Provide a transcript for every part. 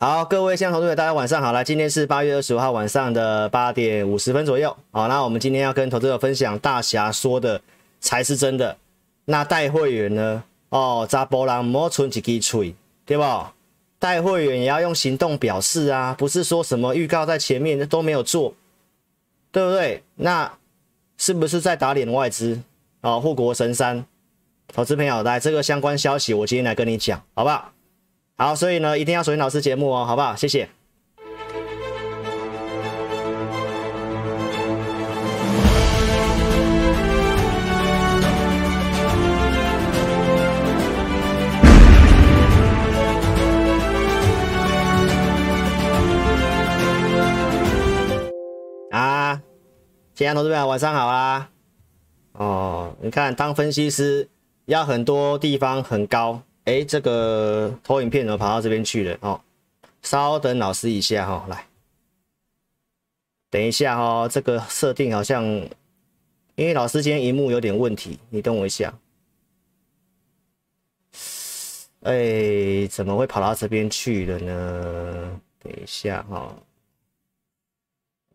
好，各位现场投资者，大家晚上好。来，今天是八月二十五号晚上的八点五十分左右。好，那我们今天要跟投资者分享大侠说的才是真的。那带会员呢？哦，查甫人莫存一支嘴，对不？带会员也要用行动表示啊，不是说什么预告在前面都没有做，对不对？那是不是在打脸外资？哦，护国神山，投资朋友，来这个相关消息，我今天来跟你讲，好不好？好，所以呢，一定要锁定老师节目哦，好不好？谢谢。啊，现在同志们晚上好啊！哦，你看，当分析师要很多地方很高。哎，这个投影片怎么跑到这边去了？哦，稍等老师一下哈、哦，来，等一下哈、哦，这个设定好像，因为老师今天荧幕有点问题，你等我一下。哎，怎么会跑到这边去了呢？等一下哈、哦，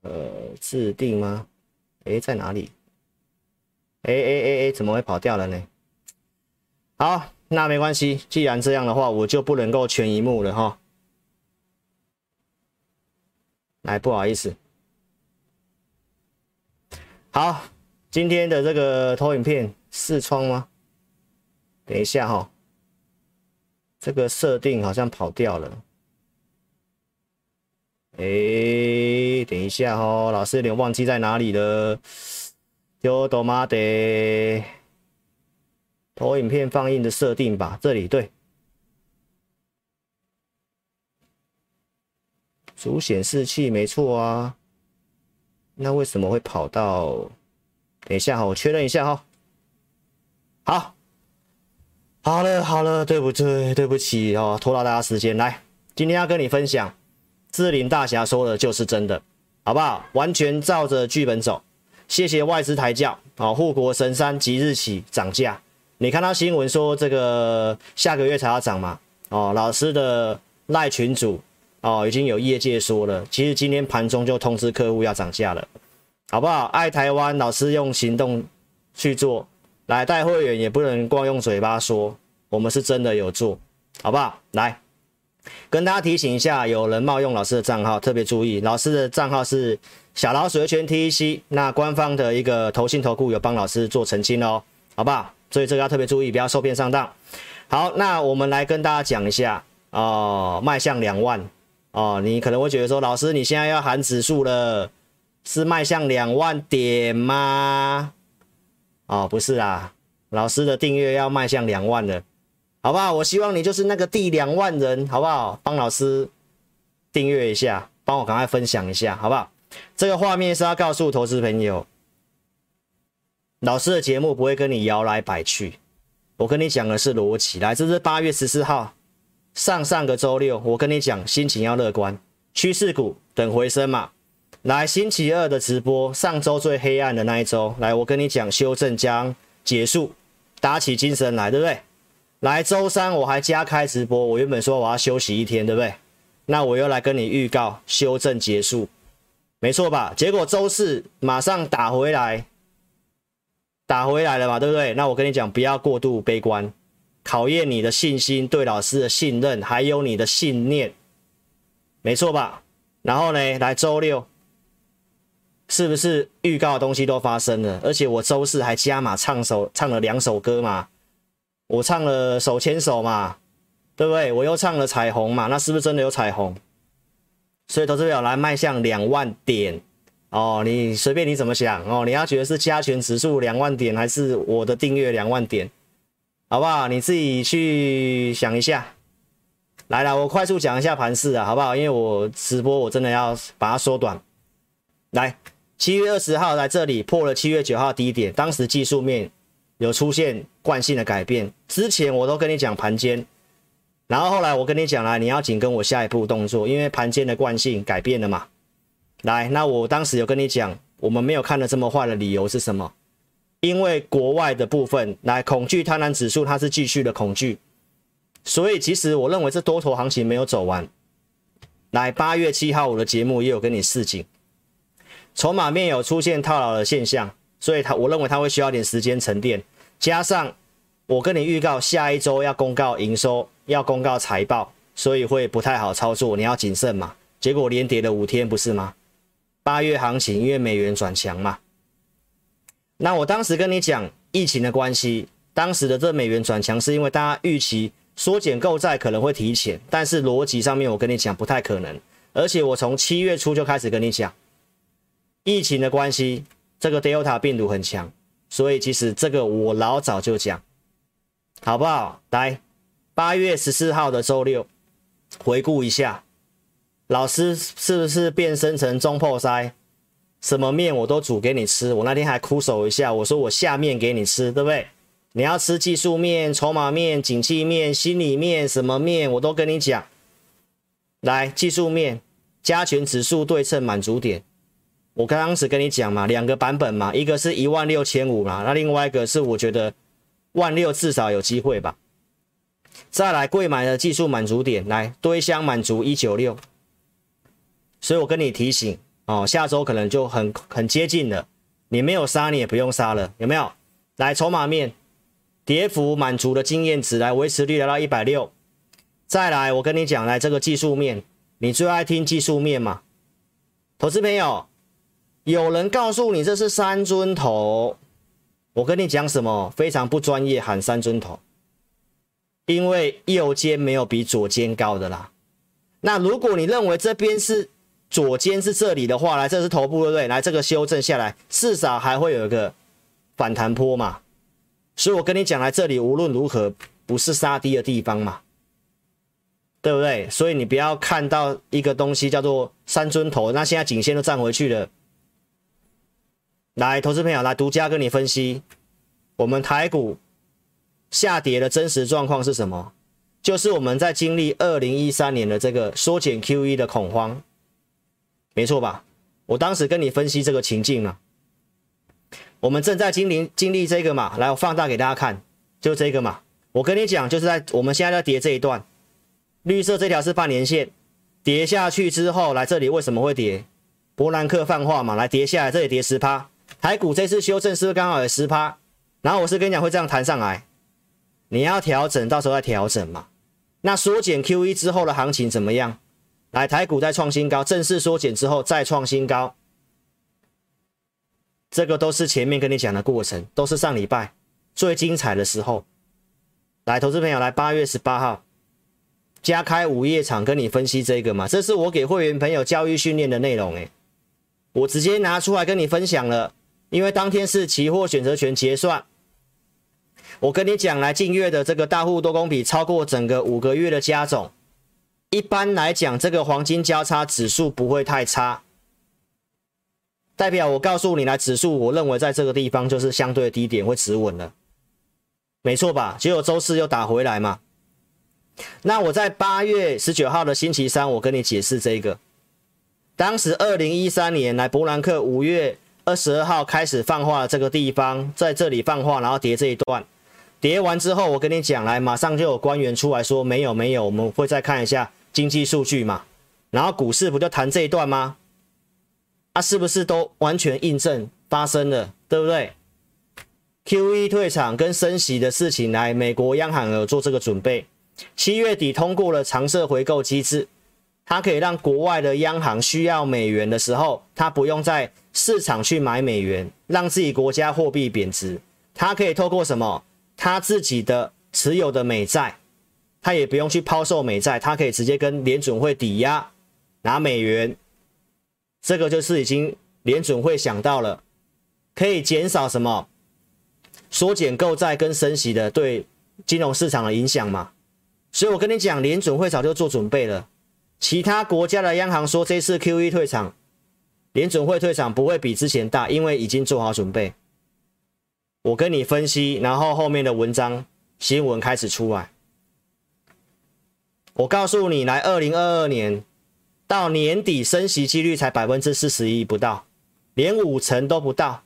呃，自定吗？哎，在哪里？哎哎哎哎，怎么会跑掉了呢？好。那没关系，既然这样的话，我就不能够全一幕了哈。来，不好意思。好，今天的这个投影片视窗吗？等一下哈，这个设定好像跑掉了。哎，等一下哈，老师有点忘记在哪里了。丢多妈的。投影片放映的设定吧，这里对，主显示器没错啊，那为什么会跑到？等一下哈，我确认一下哈。好，好了好了，对不对？对不起哦，拖到大家时间。来，今天要跟你分享，智霖大侠说的就是真的，好不好？完全照着剧本走。谢谢外资抬轿，好，护国神山即日起涨价。你看到新闻说这个下个月才要涨吗？哦，老师的赖群主哦，已经有业界说了，其实今天盘中就通知客户要涨价了，好不好？爱台湾，老师用行动去做，来带会员也不能光用嘴巴说，我们是真的有做，好不好？来跟大家提醒一下，有人冒用老师的账号，特别注意，老师的账号是小老鼠的全 TEC，那官方的一个投信投顾有帮老师做澄清哦，好不好？所以这个要特别注意，不要受骗上当。好，那我们来跟大家讲一下哦，迈向两万哦，你可能会觉得说，老师你现在要喊指数了，是迈向两万点吗？哦，不是啦，老师的订阅要迈向两万了，好不好？我希望你就是那个第两万人，好不好？帮老师订阅一下，帮我赶快分享一下，好不好？这个画面是要告诉投资朋友。老师的节目不会跟你摇来摆去，我跟你讲的是逻辑。来，这是八月十四号，上上个周六，我跟你讲，心情要乐观，趋势股等回升嘛。来，星期二的直播，上周最黑暗的那一周，来，我跟你讲，修正将结束，打起精神来，对不对？来，周三我还加开直播，我原本说我要休息一天，对不对？那我又来跟你预告修正结束，没错吧？结果周四马上打回来。打回来了嘛，对不对？那我跟你讲，不要过度悲观，考验你的信心、对老师的信任，还有你的信念，没错吧？然后呢，来周六，是不是预告的东西都发生了？而且我周四还加码唱首，唱了两首歌嘛，我唱了手牵手嘛，对不对？我又唱了彩虹嘛，那是不是真的有彩虹？所以投资表来迈向两万点。哦，你随便你怎么想哦，你要觉得是加权指数两万点，还是我的订阅两万点，好不好？你自己去想一下。来了，我快速讲一下盘势啊，好不好？因为我直播我真的要把它缩短。来，七月二十号在这里破了七月九号低点，当时技术面有出现惯性的改变，之前我都跟你讲盘间，然后后来我跟你讲了，你要紧跟我下一步动作，因为盘间的惯性改变了嘛。来，那我当时有跟你讲，我们没有看的这么坏的理由是什么？因为国外的部分，来恐惧贪婪指数它是继续的恐惧，所以其实我认为这多头行情没有走完，来，八月七号我的节目也有跟你示警，筹码面有出现套牢的现象，所以他我认为他会需要点时间沉淀，加上我跟你预告下一周要公告营收，要公告财报，所以会不太好操作，你要谨慎嘛。结果连跌了五天，不是吗？八月行情因为美元转强嘛，那我当时跟你讲疫情的关系，当时的这美元转强是因为大家预期。缩减购债可能会提前，但是逻辑上面我跟你讲不太可能。而且我从七月初就开始跟你讲，疫情的关系，这个 Delta 病毒很强，所以其实这个我老早就讲，好不好？来，八月十四号的周六，回顾一下，老师是不是变身成中破塞？什么面我都煮给你吃，我那天还哭手一下，我说我下面给你吃，对不对？你要吃技术面、筹码面、景气面、心理面，什么面我都跟你讲。来，技术面，加权指数对称满足点，我刚刚只跟你讲嘛，两个版本嘛，一个是一万六千五嘛，那另外一个是我觉得万六至少有机会吧。再来，贵买的技术满足点，来堆箱满足一九六，所以我跟你提醒哦，下周可能就很很接近了，你没有杀你也不用杀了，有没有？来，筹码面。跌幅满足的经验值来维持率来到一百六，再来我跟你讲，来这个技术面，你最爱听技术面嘛？投资朋友，有人告诉你这是三尊头，我跟你讲什么？非常不专业，喊三尊头，因为右肩没有比左肩高的啦。那如果你认为这边是左肩是这里的话，来这是头部对不对？来这个修正下来，至少还会有一个反弹坡嘛。所以我跟你讲，来这里无论如何不是杀低的地方嘛，对不对？所以你不要看到一个东西叫做三尊头，那现在颈线都站回去了。来，投资朋友，来独家跟你分析，我们台股下跌的真实状况是什么？就是我们在经历二零一三年的这个缩减 QE 的恐慌，没错吧？我当时跟你分析这个情境了。我们正在经历经历这个嘛，来，我放大给大家看，就这个嘛。我跟你讲，就是在我们现在在叠这一段，绿色这条是半年线，叠下去之后，来这里为什么会叠？伯兰克泛化嘛，来叠下来，这里叠十趴，台股这次修正是不是刚好有十趴？然后我是跟你讲会这样弹上来，你要调整，到时候再调整嘛。那缩减 QE 之后的行情怎么样？来，台股再创新高，正式缩减之后再创新高。这个都是前面跟你讲的过程，都是上礼拜最精彩的时候。来，投资朋友，来八月十八号加开午夜场跟你分析这个嘛，这是我给会员朋友教育训练的内容诶，我直接拿出来跟你分享了，因为当天是期货选择权结算，我跟你讲，来近月的这个大户多空比超过整个五个月的加总，一般来讲，这个黄金交叉指数不会太差。代表我告诉你，来指数，我认为在这个地方就是相对低点会止稳了，没错吧？结果周四又打回来嘛。那我在八月十九号的星期三，我跟你解释这个，当时二零一三年来伯南克五月二十二号开始放话这个地方，在这里放话，然后跌这一段，跌完之后，我跟你讲，来马上就有官员出来说没有没有，我们会再看一下经济数据嘛，然后股市不就谈这一段吗？啊，是不是都完全印证发生了，对不对？QE 退场跟升息的事情来，美国央行有做这个准备。七月底通过了长设回购机制，它可以让国外的央行需要美元的时候，它不用在市场去买美元，让自己国家货币贬值。它可以透过什么？它自己的持有的美债，他也不用去抛售美债，他可以直接跟联准会抵押拿美元。这个就是已经联准会想到了，可以减少什么缩减购债跟升息的对金融市场的影响嘛？所以我跟你讲，联准会早就做准备了。其他国家的央行说这次 QE 退场，联准会退场不会比之前大，因为已经做好准备。我跟你分析，然后后面的文章新闻开始出来，我告诉你，来二零二二年。到年底升息几率才百分之四十一不到，连五成都不到，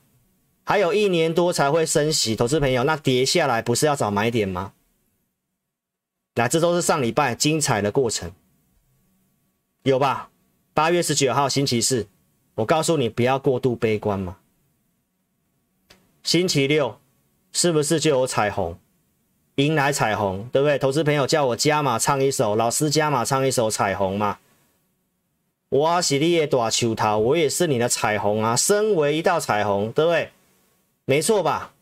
还有一年多才会升息。投资朋友，那跌下来不是要找买点吗？来这都是上礼拜精彩的过程。有吧？八月十九号星期四，我告诉你不要过度悲观嘛。星期六是不是就有彩虹？迎来彩虹，对不对？投资朋友叫我加码唱一首，老师加码唱一首彩虹嘛。我是你的大树头，我也是你的彩虹啊，身为一道彩虹，对不对？没错吧？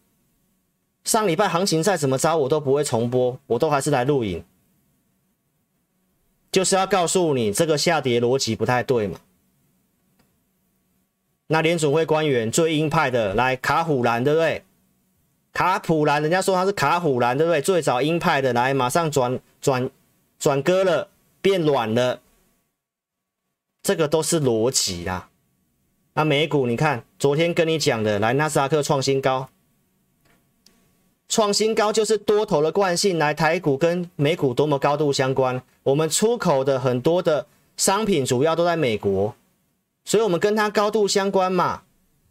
上礼拜行情再怎么着，我都不会重播，我都还是来录影，就是要告诉你这个下跌逻辑不太对嘛。那联准会官员最鹰派的来卡虎兰，对不对？卡普兰，人家说他是卡虎兰，对不对？最早鹰派的来，马上转转转割了，变软了，这个都是逻辑啦。那美股，你看昨天跟你讲的，来纳斯达克创新高，创新高就是多头的惯性。来台股跟美股多么高度相关，我们出口的很多的商品主要都在美国，所以我们跟它高度相关嘛。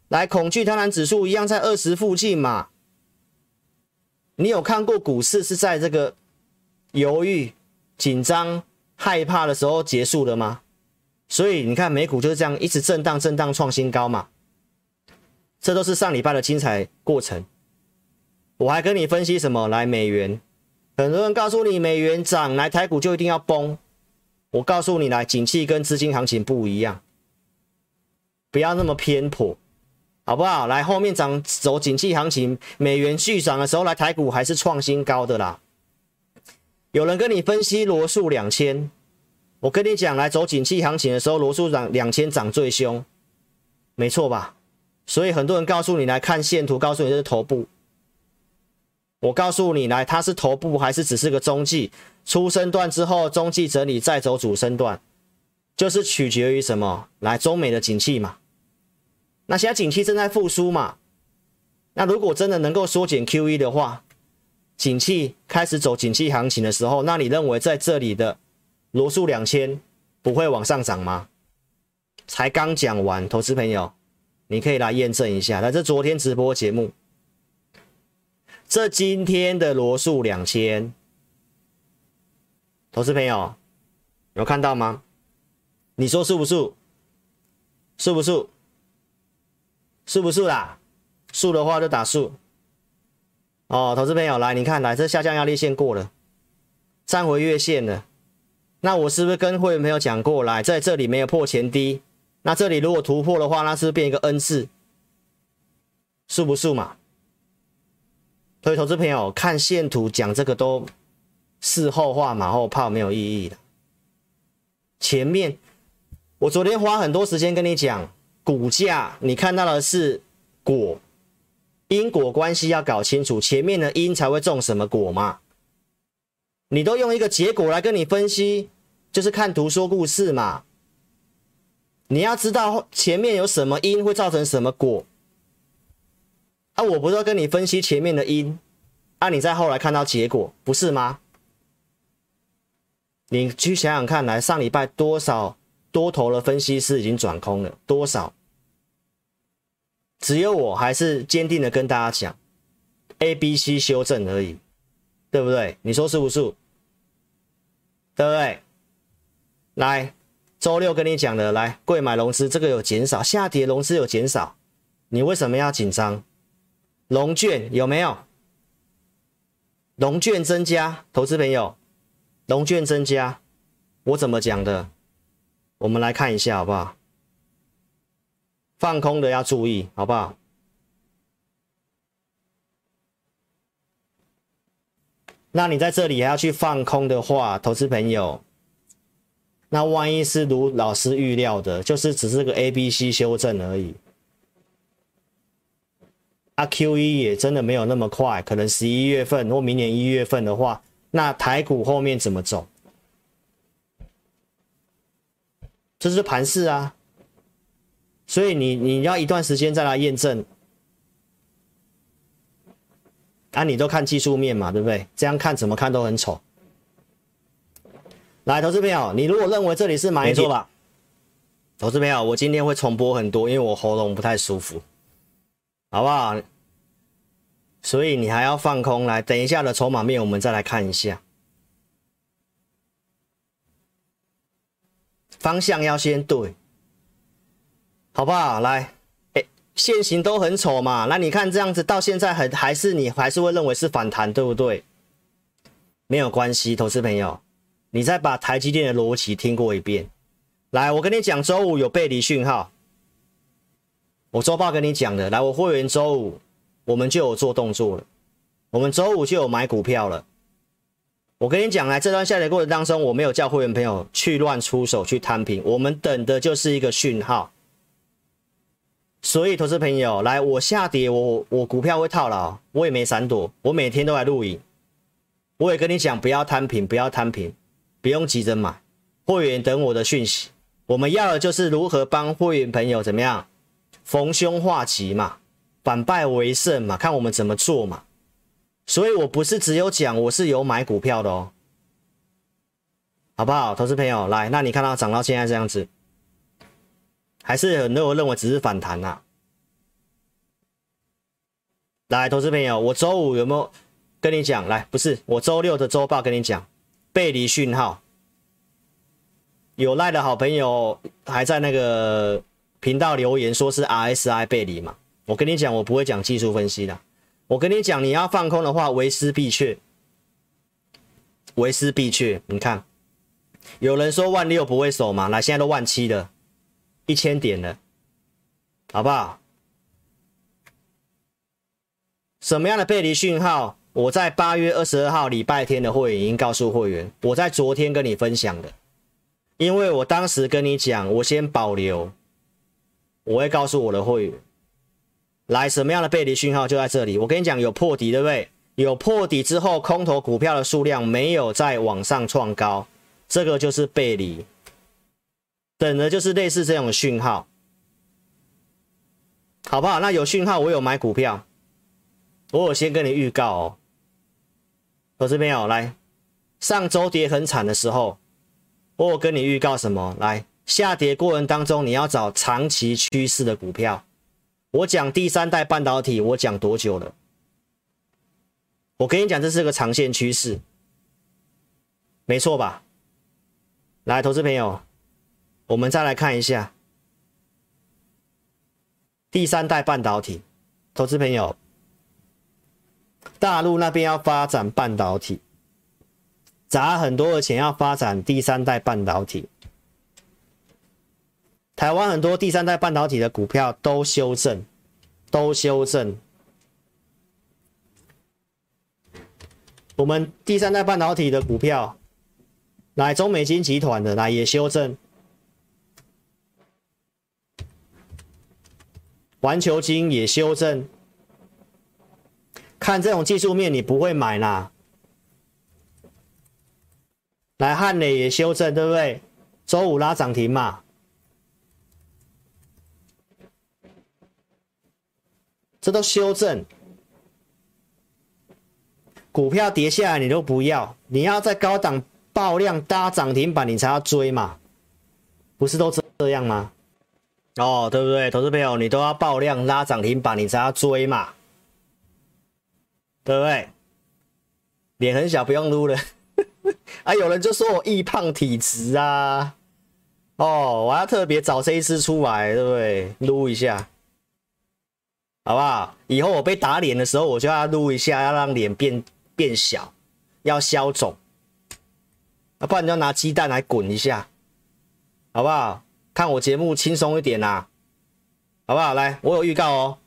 来，恐惧贪婪指数一样在二十附近嘛。你有看过股市是在这个犹豫、紧张、害怕的时候结束的吗？所以你看美股就是这样一直震荡、震荡、创新高嘛。这都是上礼拜的精彩过程。我还跟你分析什么？来美元，很多人告诉你美元涨，来台股就一定要崩。我告诉你，来景气跟资金行情不一样，不要那么偏颇。好不好？来，后面涨走景气行情，美元续涨的时候，来台股还是创新高的啦。有人跟你分析罗素两千，我跟你讲，来走景气行情的时候，罗素涨两千涨最凶，没错吧？所以很多人告诉你来看线图，告诉你这是头部。我告诉你来，它是头部还是只是个中继？初升段之后中继整理再走主升段，就是取决于什么？来中美的景气嘛。那现在景气正在复苏嘛？那如果真的能够缩减 QE 的话，景气开始走景气行情的时候，那你认为在这里的罗素两千不会往上涨吗？才刚讲完，投资朋友，你可以来验证一下。来，这昨天直播节目，这今天的罗素两千，投资朋友有看到吗？你说是不是？是不是？是不是啦？数的话就打数。哦，投资朋友来，你看来这下降压力线过了，站回月线了。那我是不是跟会员朋友讲过来，在这里没有破前低？那这里如果突破的话，那是不是变一个 N 字？是不是嘛？所以投资朋友看线图讲这个都事后话马后炮，没有意义的。前面我昨天花很多时间跟你讲。股价，你看到的是果，因果关系要搞清楚，前面的因才会种什么果嘛。你都用一个结果来跟你分析，就是看图说故事嘛。你要知道前面有什么因会造成什么果。啊，我不是要跟你分析前面的因，啊，你再后来看到结果，不是吗？你去想想看，来上礼拜多少？多头的分析师已经转空了多少？只有我还是坚定的跟大家讲，A、B、C 修正而已，对不对？你说是不是？对不对？来，周六跟你讲的，来，贵买融资这个有减少，下跌融资有减少，你为什么要紧张？融券有没有？融券增加，投资朋友，融券增加，我怎么讲的？我们来看一下好不好？放空的要注意好不好？那你在这里还要去放空的话，投资朋友，那万一是如老师预料的，就是只是个 A、B、C 修正而已。啊，QE 也真的没有那么快，可能十一月份或明年一月份的话，那台股后面怎么走？这是盘势啊，所以你你要一段时间再来验证，啊，你都看技术面嘛，对不对？这样看怎么看都很丑。来，投资朋友，你如果认为这里是买错吧，投资朋友，我今天会重播很多，因为我喉咙不太舒服，好不好？所以你还要放空来，等一下的筹码面我们再来看一下。方向要先对，好不好？来，哎，线型都很丑嘛，那你看这样子到现在还还是你还是会认为是反弹，对不对？没有关系，投资朋友，你再把台积电的逻辑听过一遍。来，我跟你讲，周五有背离讯号，我周报跟你讲的。来，我会员周五我们就有做动作了，我们周五就有买股票了。我跟你讲，来这段下跌过程当中，我没有叫会员朋友去乱出手去摊平，我们等的就是一个讯号。所以，投资朋友，来，我下跌，我我股票会套牢，我也没闪躲，我每天都来录影，我也跟你讲，不要摊平，不要摊平，不用急着买，会员等我的讯息。我们要的就是如何帮会员朋友怎么样逢凶化吉嘛，反败为胜嘛，看我们怎么做嘛。所以我不是只有讲，我是有买股票的哦，好不好，投资朋友来，那你看到涨到现在这样子，还是很多人认为只是反弹呐？来，投资朋友，我周五有没有跟你讲？来，不是，我周六的周报跟你讲背离讯号，有赖的好朋友还在那个频道留言说是 RSI 背离嘛？我跟你讲，我不会讲技术分析的。我跟你讲，你要放空的话，为师必去，为师必去。你看，有人说万六不会守嘛？那现在都万七了，一千点了，好不好？什么样的背离讯号？我在八月二十二号礼拜天的会员已经告诉会员，我在昨天跟你分享的，因为我当时跟你讲，我先保留，我会告诉我的会员。来，什么样的背离讯号就在这里。我跟你讲，有破底，对不对？有破底之后，空头股票的数量没有再往上创高，这个就是背离。等的就是类似这种讯号，好不好？那有讯号，我有买股票，我有先跟你预告哦。投资朋友，来，上周跌很惨的时候，我有跟你预告什么？来，下跌过程当中，你要找长期趋势的股票。我讲第三代半导体，我讲多久了？我跟你讲，这是个长线趋势，没错吧？来，投资朋友，我们再来看一下第三代半导体。投资朋友，大陆那边要发展半导体，砸很多的钱要发展第三代半导体。台湾很多第三代半导体的股票都修正，都修正。我们第三代半导体的股票，来中美晶集团的来也修正，环球金也修正。看这种技术面，你不会买啦。来汉磊也修正，对不对？周五拉涨停嘛。这都修正，股票跌下来你都不要，你要在高档爆量搭涨停板你才要追嘛，不是都这样吗？哦，对不对？投资朋友，你都要爆量拉涨停板你才要追嘛，对不对？脸很小不用撸了，啊，有人就说我易胖体质啊，哦，我要特别找这一支出来，对不对？撸一下。好不好？以后我被打脸的时候，我就要撸一下，要让脸变变小，要消肿，啊，不然你就拿鸡蛋来滚一下，好不好？看我节目轻松一点啦，好不好？来，我有预告哦，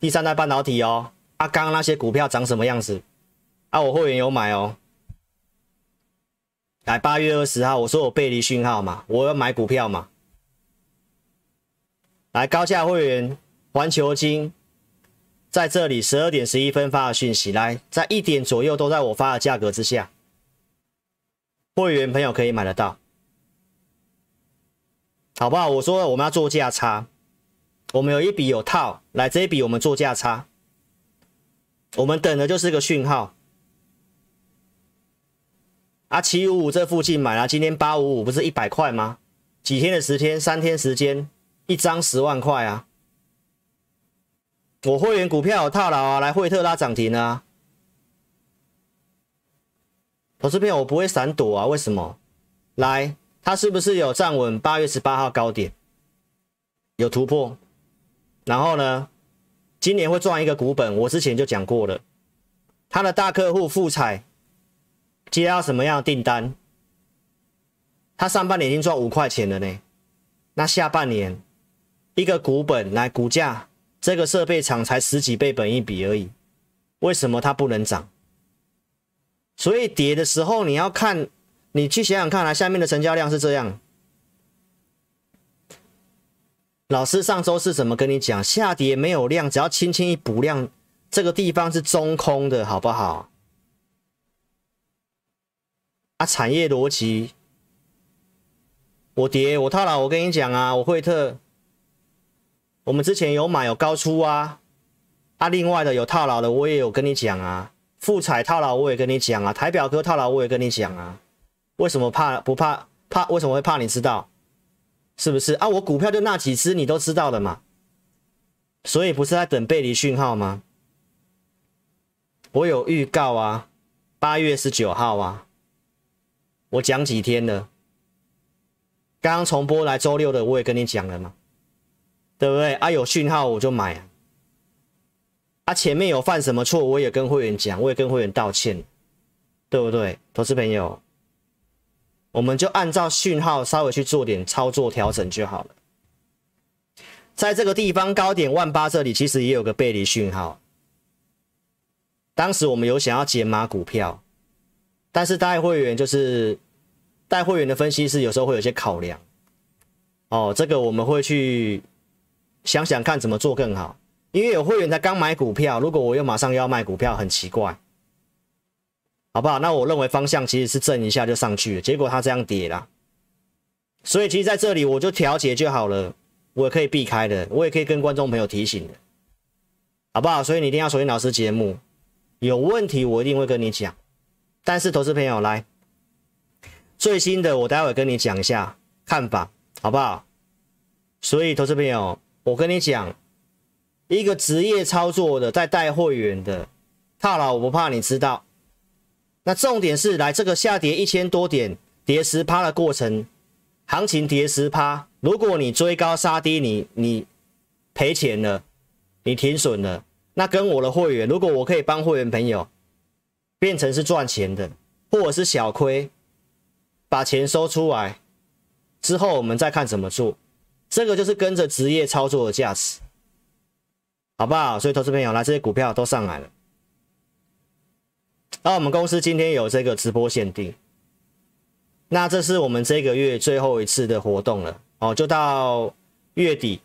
第三代半导体哦，啊，刚刚那些股票长什么样子？啊，我会员有买哦，来，八月二十号，我说我背离讯号嘛，我要买股票嘛，来，高价会员环球金。在这里十二点十一分发的讯息，来，在一点左右都在我发的价格之下，会员朋友可以买得到，好不好？我说我们要做价差，我们有一笔有套，来这一笔我们做价差，我们等的就是个讯号。啊，七五五这附近买了，今天八五五不是一百块吗？几天的时间，三天时间，一张十万块啊。我会员股票有套牢啊，来惠特拉涨停啊！投资朋友我不会闪躲啊，为什么？来它是不是有站稳八月十八号高点？有突破，然后呢，今年会赚一个股本，我之前就讲过了。他的大客户富采接到什么样的订单？他上半年已经赚五块钱了呢，那下半年一个股本来股价，这个设备厂才十几倍本一比而已，为什么它不能涨？所以跌的时候你要看，你去想想看啊，下面的成交量是这样。老师上周是怎么跟你讲？下跌没有量，只要轻轻一补量，这个地方是中空的，好不好？啊，产业逻辑，我跌我套牢，我跟你讲啊，我惠特，我们之前有买有高出啊，啊，另外的有套牢的，我也有跟你讲啊，富彩套牢我也跟你讲啊，台表科套牢我也跟你讲啊，为什么怕不怕怕？为什么会怕？你知道？是不是啊？我股票就那几只，你都知道的嘛。所以不是在等背离讯号吗？我有预告啊，八月十九号啊，我讲几天了。刚刚重播来周六的，我也跟你讲了嘛，对不对？啊，有讯号我就买啊。啊，前面有犯什么错，我也跟会员讲，我也跟会员道歉，对不对？投资朋友。我们就按照讯号稍微去做点操作调整就好了。在这个地方高点万八这里，其实也有个背离讯号。当时我们有想要减码股票，但是带会员就是带会员的分析师有时候会有些考量。哦，这个我们会去想想看怎么做更好，因为有会员才刚买股票，如果我又马上要卖股票，很奇怪。好不好？那我认为方向其实是震一下就上去了，结果它这样跌了，所以其实在这里我就调节就好了，我也可以避开的，我也可以跟观众朋友提醒的，好不好？所以你一定要锁定老师节目，有问题我一定会跟你讲。但是投资朋友来，最新的我待会跟你讲一下看法，好不好？所以投资朋友，我跟你讲，一个职业操作的在带会员的套牢，我不怕你知道。那重点是来这个下跌一千多点，跌十趴的过程，行情跌十趴。如果你追高杀低，你你赔钱了，你停损了。那跟我的会员，如果我可以帮会员朋友变成是赚钱的，或者是小亏，把钱收出来之后，我们再看怎么做。这个就是跟着职业操作的价值，好不好？所以投资朋友来，这些股票都上来了。那我们公司今天有这个直播限定，那这是我们这个月最后一次的活动了哦，就到月底。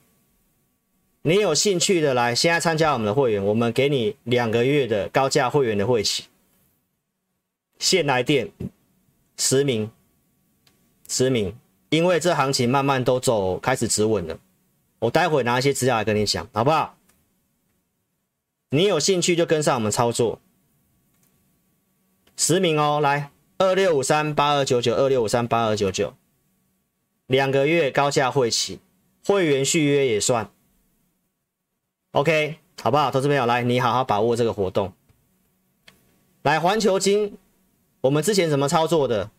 你有兴趣的来，现在参加我们的会员，我们给你两个月的高价会员的会期，现来电实名，实名，因为这行情慢慢都走开始止稳了，我待会拿一些资料来跟你讲，好不好？你有兴趣就跟上我们操作。十名哦，来二六五三八二九九二六五三八二九九，两个月高价会起，会员续约也算，OK，好不好？投资朋友来，你好好把握这个活动。来环球金，我们之前怎么操作的？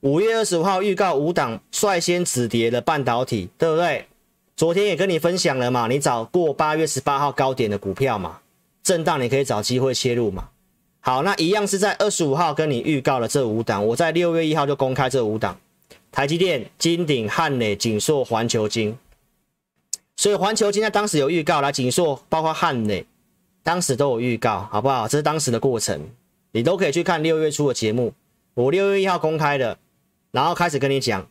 五月二十五号预告五档率先止跌的半导体，对不对？昨天也跟你分享了嘛，你找过八月十八号高点的股票嘛，震荡你可以找机会切入嘛。好，那一样是在二十五号跟你预告了这五档，我在六月一号就公开这五档：台积电、金鼎、汉磊、景硕、环球金。所以环球金在当时有预告，来景硕包括汉磊，当时都有预告，好不好？这是当时的过程，你都可以去看六月初的节目，我六月一号公开的，然后开始跟你讲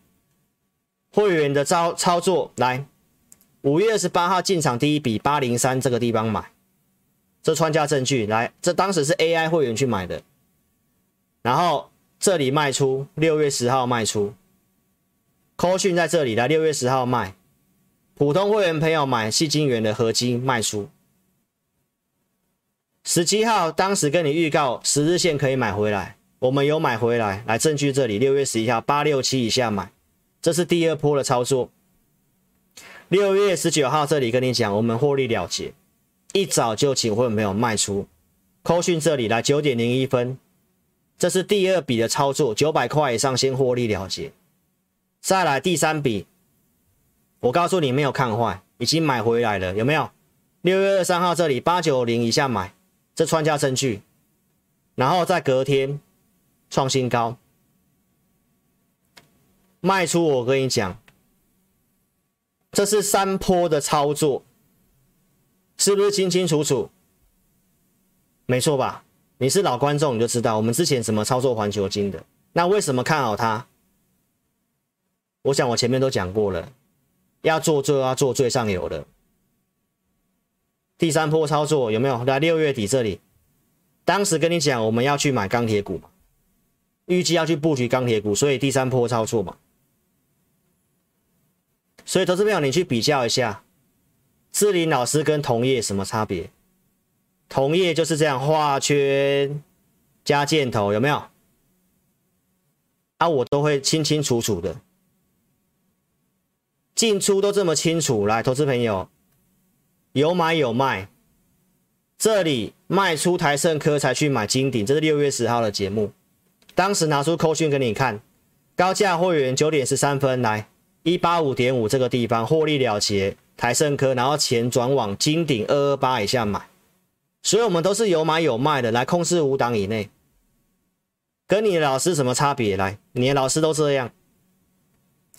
会员的操操作。来，五月二十八号进场第一笔八零三这个地方买。这穿价证据来，这当时是 AI 会员去买的，然后这里卖出，六月十号卖出，call 讯在这里来，六月十号卖，普通会员朋友买细晶元的合金卖出，十七号当时跟你预告十日线可以买回来，我们有买回来，来证据这里，六月十一号八六七以下买，这是第二波的操作，六月十九号这里跟你讲，我们获利了结。一早就请会没有卖出，扣讯这里来九点零一分，这是第二笔的操作，九百块以上先获利了结。再来第三笔，我告诉你没有看坏，已经买回来了，有没有？六月二三号这里八九零以下买，这穿价证据，然后再隔天创新高，卖出。我跟你讲，这是三波的操作，是不是清清楚楚？没错吧？你是老观众，你就知道我们之前怎么操作环球金的。那为什么看好它？我想我前面都讲过了，要做就要做最上游的。第三波操作有没有？在六月底这里，当时跟你讲我们要去买钢铁股嘛，预计要去布局钢铁股，所以第三波操作嘛。所以投资朋友，你去比较一下，志霖老师跟同业什么差别？同业就是这样画圈加箭头，有没有？啊，我都会清清楚楚的，进出都这么清楚。来，投资朋友，有买有卖，这里卖出台胜科才去买金鼎，这是六月十号的节目，当时拿出扣讯给你看，高价会员九点十三分来一八五点五这个地方获利了结台盛科，然后钱转往金鼎二二八以下买，所以我们都是有买有卖的，来控制五档以内。跟你老师什么差别？来，你的老师都这样。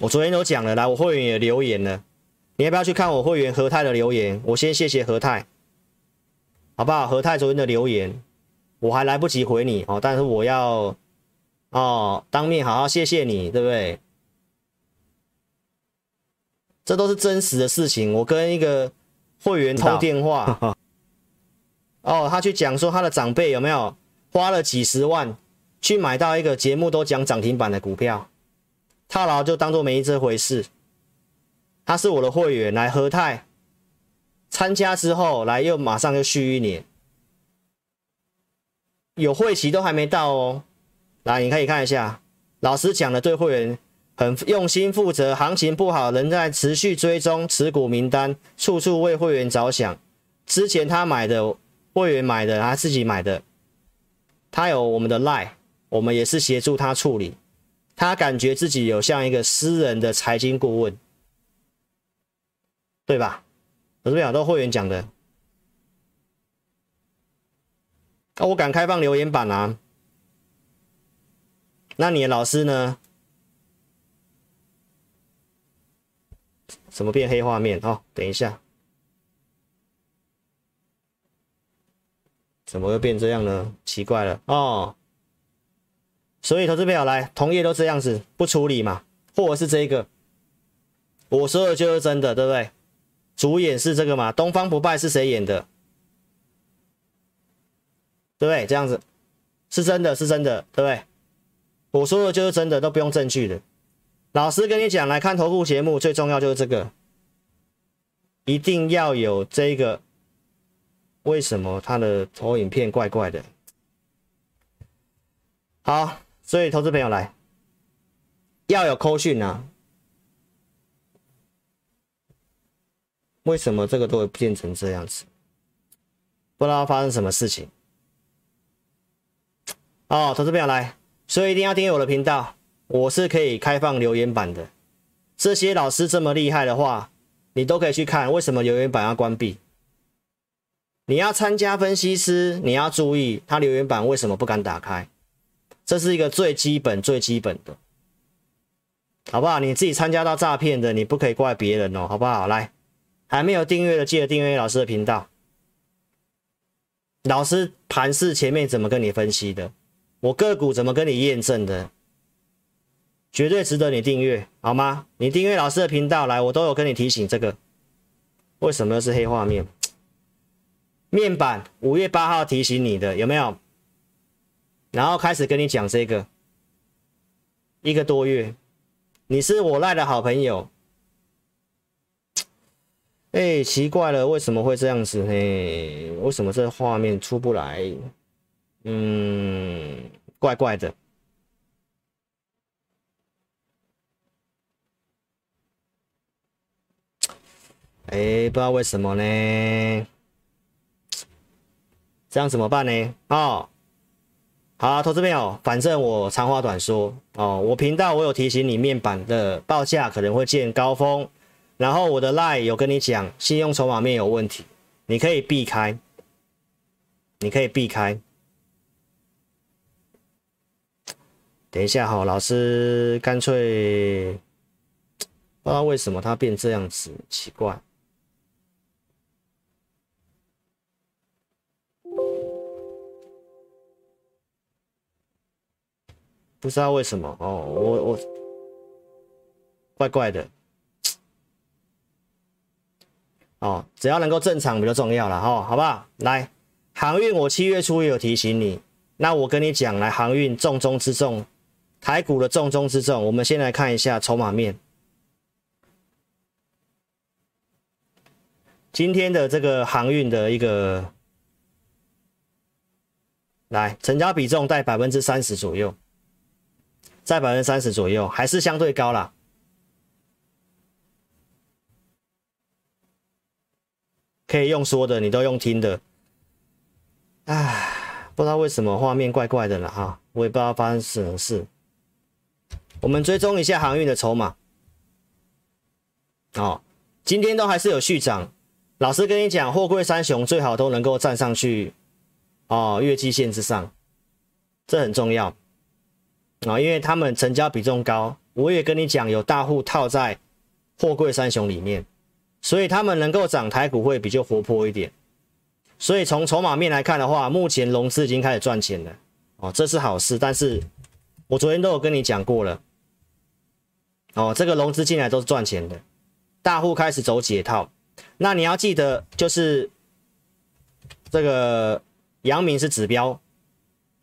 我昨天都讲了，来，我会员也留言了，你要不要去看我会员何泰的留言？我先谢谢何泰，好不好？何泰昨天的留言，我还来不及回你哦，但是我要哦当面好好谢谢你，对不对？这都是真实的事情。我跟一个会员通电话，哦，他去讲说他的长辈有没有花了几十万。去买到一个节目都讲涨停板的股票，套牢就当做没这回事。他是我的会员，来和泰参加之后，来又马上又续一年，有会期都还没到哦。来，你可以看一下，老师讲的对会员很用心负责，行情不好仍在持续追踪持股名单，处处为会员着想。之前他买的会员买的，他自己买的，他有我们的 Lie，。我们也是协助他处理，他感觉自己有像一个私人的财经顾问，对吧？我这边都会员讲的，那我敢开放留言板啊。那你的老师呢？怎么变黑画面？哦，等一下，怎么会变这样呢？奇怪了哦。所以，投资朋友来，同业都这样子不处理嘛，或者是这个，我说的就是真的，对不对？主演是这个嘛？东方不败是谁演的？对不对？这样子是真的，是真的，对不对？我说的就是真的，都不用证据的。老师跟你讲，来看投顾节目，最重要就是这个，一定要有这个。为什么他的投影片怪怪的？好。所以，投资朋友来要有扣讯啊！为什么这个都会变成这样子？不知道发生什么事情哦。投资朋友来，所以一定要订阅我的频道，我是可以开放留言板的。这些老师这么厉害的话，你都可以去看。为什么留言板要关闭？你要参加分析师，你要注意他留言板为什么不敢打开。这是一个最基本、最基本的，好不好？你自己参加到诈骗的，你不可以怪别人哦，好不好？来，还没有订阅的，记得订阅老师的频道。老师盘是前面怎么跟你分析的？我个股怎么跟你验证的？绝对值得你订阅，好吗？你订阅老师的频道，来，我都有跟你提醒这个。为什么又是黑画面？面板五月八号提醒你的，有没有？然后开始跟你讲这个，一个多月，你是我赖的好朋友，哎，奇怪了，为什么会这样子？嘿，为什么这画面出不来？嗯，怪怪的。哎，不知道为什么呢？这样怎么办呢？哦。好，投资朋友，反正我长话短说哦，我频道我有提醒你面板的报价可能会见高峰，然后我的 Lie 有跟你讲信用筹码面有问题，你可以避开，你可以避开。等一下哈，老师干脆不知道为什么它变这样子，奇怪。不知道为什么哦，我我怪怪的哦，只要能够正常比较重要了哈，好不好？来，航运我七月初也有提醒你，那我跟你讲，来航运重中之重，台股的重中之重，我们先来看一下筹码面，今天的这个航运的一个，来成交比重在百分之三十左右。在百分之三十左右，还是相对高啦。可以用说的，你都用听的。唉，不知道为什么画面怪怪的了哈，我也不知道发生什么事。我们追踪一下航运的筹码。哦，今天都还是有续涨。老师跟你讲，货柜三雄最好都能够站上去哦，月季线之上，这很重要。啊，因为他们成交比重高，我也跟你讲，有大户套在货柜三雄里面，所以他们能够涨台股会比较活泼一点。所以从筹码面来看的话，目前融资已经开始赚钱了，哦，这是好事。但是我昨天都有跟你讲过了，哦，这个融资进来都是赚钱的，大户开始走解套。那你要记得，就是这个阳明是指标，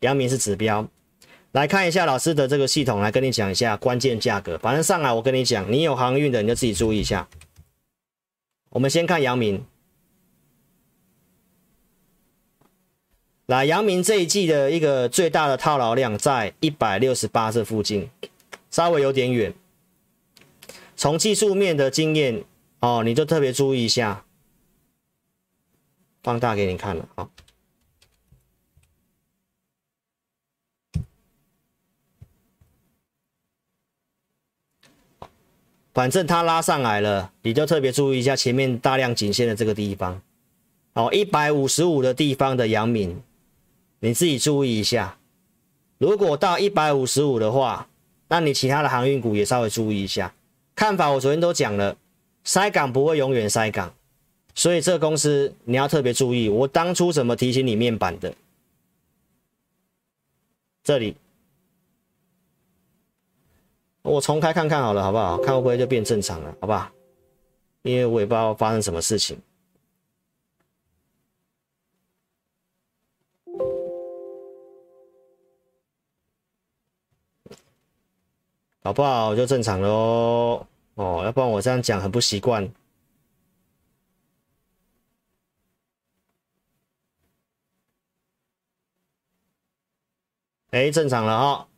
阳明是指标。来看一下老师的这个系统，来跟你讲一下关键价格。反正上来我跟你讲，你有航运的你就自己注意一下。我们先看阳明，来阳明这一季的一个最大的套牢量在一百六十八这附近，稍微有点远。从技术面的经验哦，你就特别注意一下，放大给你看了啊。反正它拉上来了，你就特别注意一下前面大量颈线的这个地方，哦，一百五十五的地方的阳明，你自己注意一下。如果到一百五十五的话，那你其他的航运股也稍微注意一下。看法我昨天都讲了，塞港不会永远塞港，所以这个公司你要特别注意。我当初怎么提醒你面板的？这里。我重开看看好了，好不好？看会不会就变正常了，好不好？因为我也不知道发生什么事情，好不好？就正常了哦。哦，要不然我这样讲很不习惯。哎，正常了哈。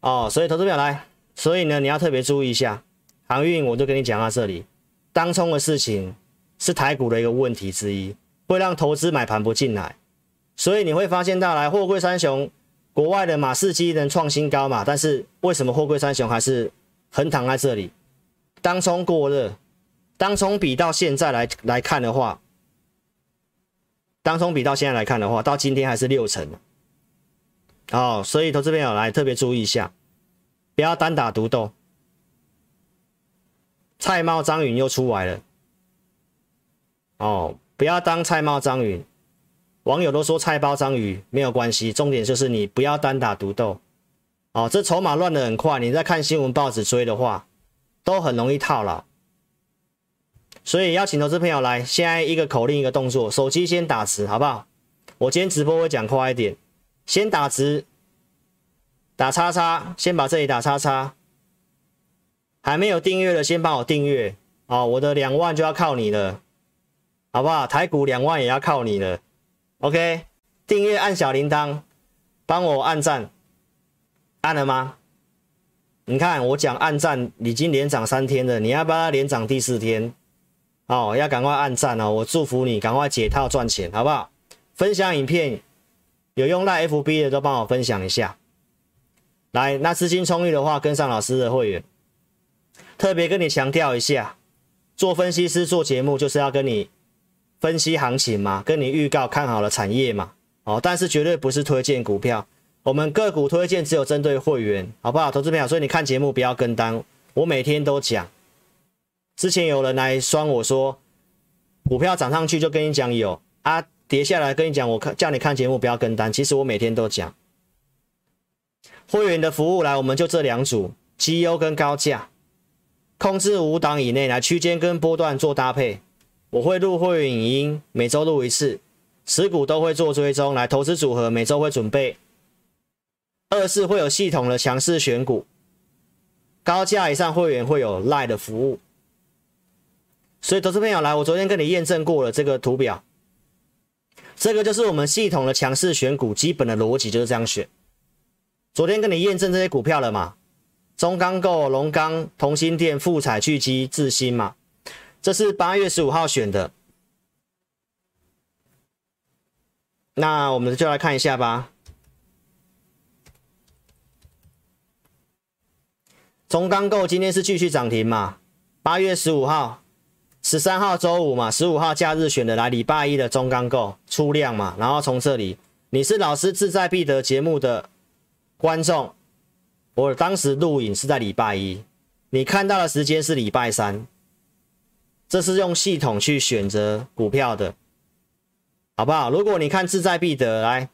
哦，所以投资表来。所以呢，你要特别注意一下航运，我就跟你讲到这里。当冲的事情是台股的一个问题之一，会让投资买盘不进来。所以你会发现到来货柜三雄，国外的马士基能创新高嘛？但是为什么货柜三雄还是横躺在这里？当冲过热，当冲比到现在来来看的话，当冲比到现在来看的话，到今天还是六成。哦，所以投资朋友来特别注意一下。不要单打独斗，菜猫张云又出来了。哦，不要当菜猫张云，网友都说菜包章鱼没有关系，重点就是你不要单打独斗。哦，这筹码乱得很快，你在看新闻报纸追的话，都很容易套牢。所以邀请投资朋友来，现在一个口令一个动作，手机先打直，好不好？我今天直播会讲快一点，先打直。打叉叉，先把这里打叉叉。还没有订阅的，先帮我订阅哦。我的两万就要靠你了，好不好？台股两万也要靠你了。OK，订阅按小铃铛，帮我按赞，按了吗？你看我讲按赞已经连涨三天了，你要不要连涨第四天？哦，要赶快按赞哦！我祝福你赶快解套赚钱，好不好？分享影片。有用赖 FB 的都帮我分享一下。来，那资金充裕的话，跟上老师的会员。特别跟你强调一下，做分析师做节目就是要跟你分析行情嘛，跟你预告看好了产业嘛。哦，但是绝对不是推荐股票。我们个股推荐只有针对会员，好不好？投资朋友，所以你看节目不要跟单。我每天都讲。之前有人来酸我说，股票涨上去就跟你讲有啊，跌下来跟你讲，我看叫你看节目不要跟单。其实我每天都讲。会员的服务来，我们就这两组，绩优跟高价，控制五档以内来区间跟波段做搭配。我会录会员影音，每周录一次，持股都会做追踪。来投资组合，每周会准备。二是会有系统的强势选股，高价以上会员会有 LINE 的服务。所以投资朋友来，我昨天跟你验证过了这个图表，这个就是我们系统的强势选股基本的逻辑就是这样选。昨天跟你验证这些股票了嘛？中钢构、龙钢、同心电、富采、聚基、智新嘛？这是八月十五号选的。那我们就来看一下吧。中钢构今天是继续涨停嘛？八月十五号、十三号周五嘛，十五号假日选的来礼拜一的中钢构出量嘛？然后从这里，你是老师志在必得节目的。观众，我当时录影是在礼拜一，你看到的时间是礼拜三，这是用系统去选择股票的，好不好？如果你看志在必得来，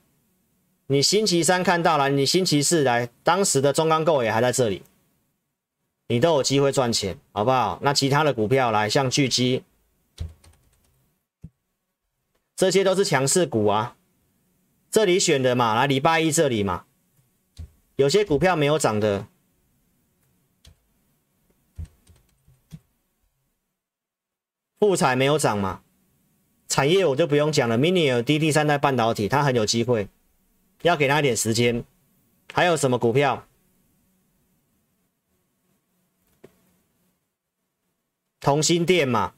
你星期三看到了，你星期四来，当时的中钢构也还在这里，你都有机会赚钱，好不好？那其他的股票来，像聚积，这些都是强势股啊，这里选的嘛，来礼拜一这里嘛。有些股票没有涨的，富彩没有涨嘛？产业我就不用讲了，Mini LED 第三代半导体，它很有机会，要给它一点时间。还有什么股票？同心电嘛？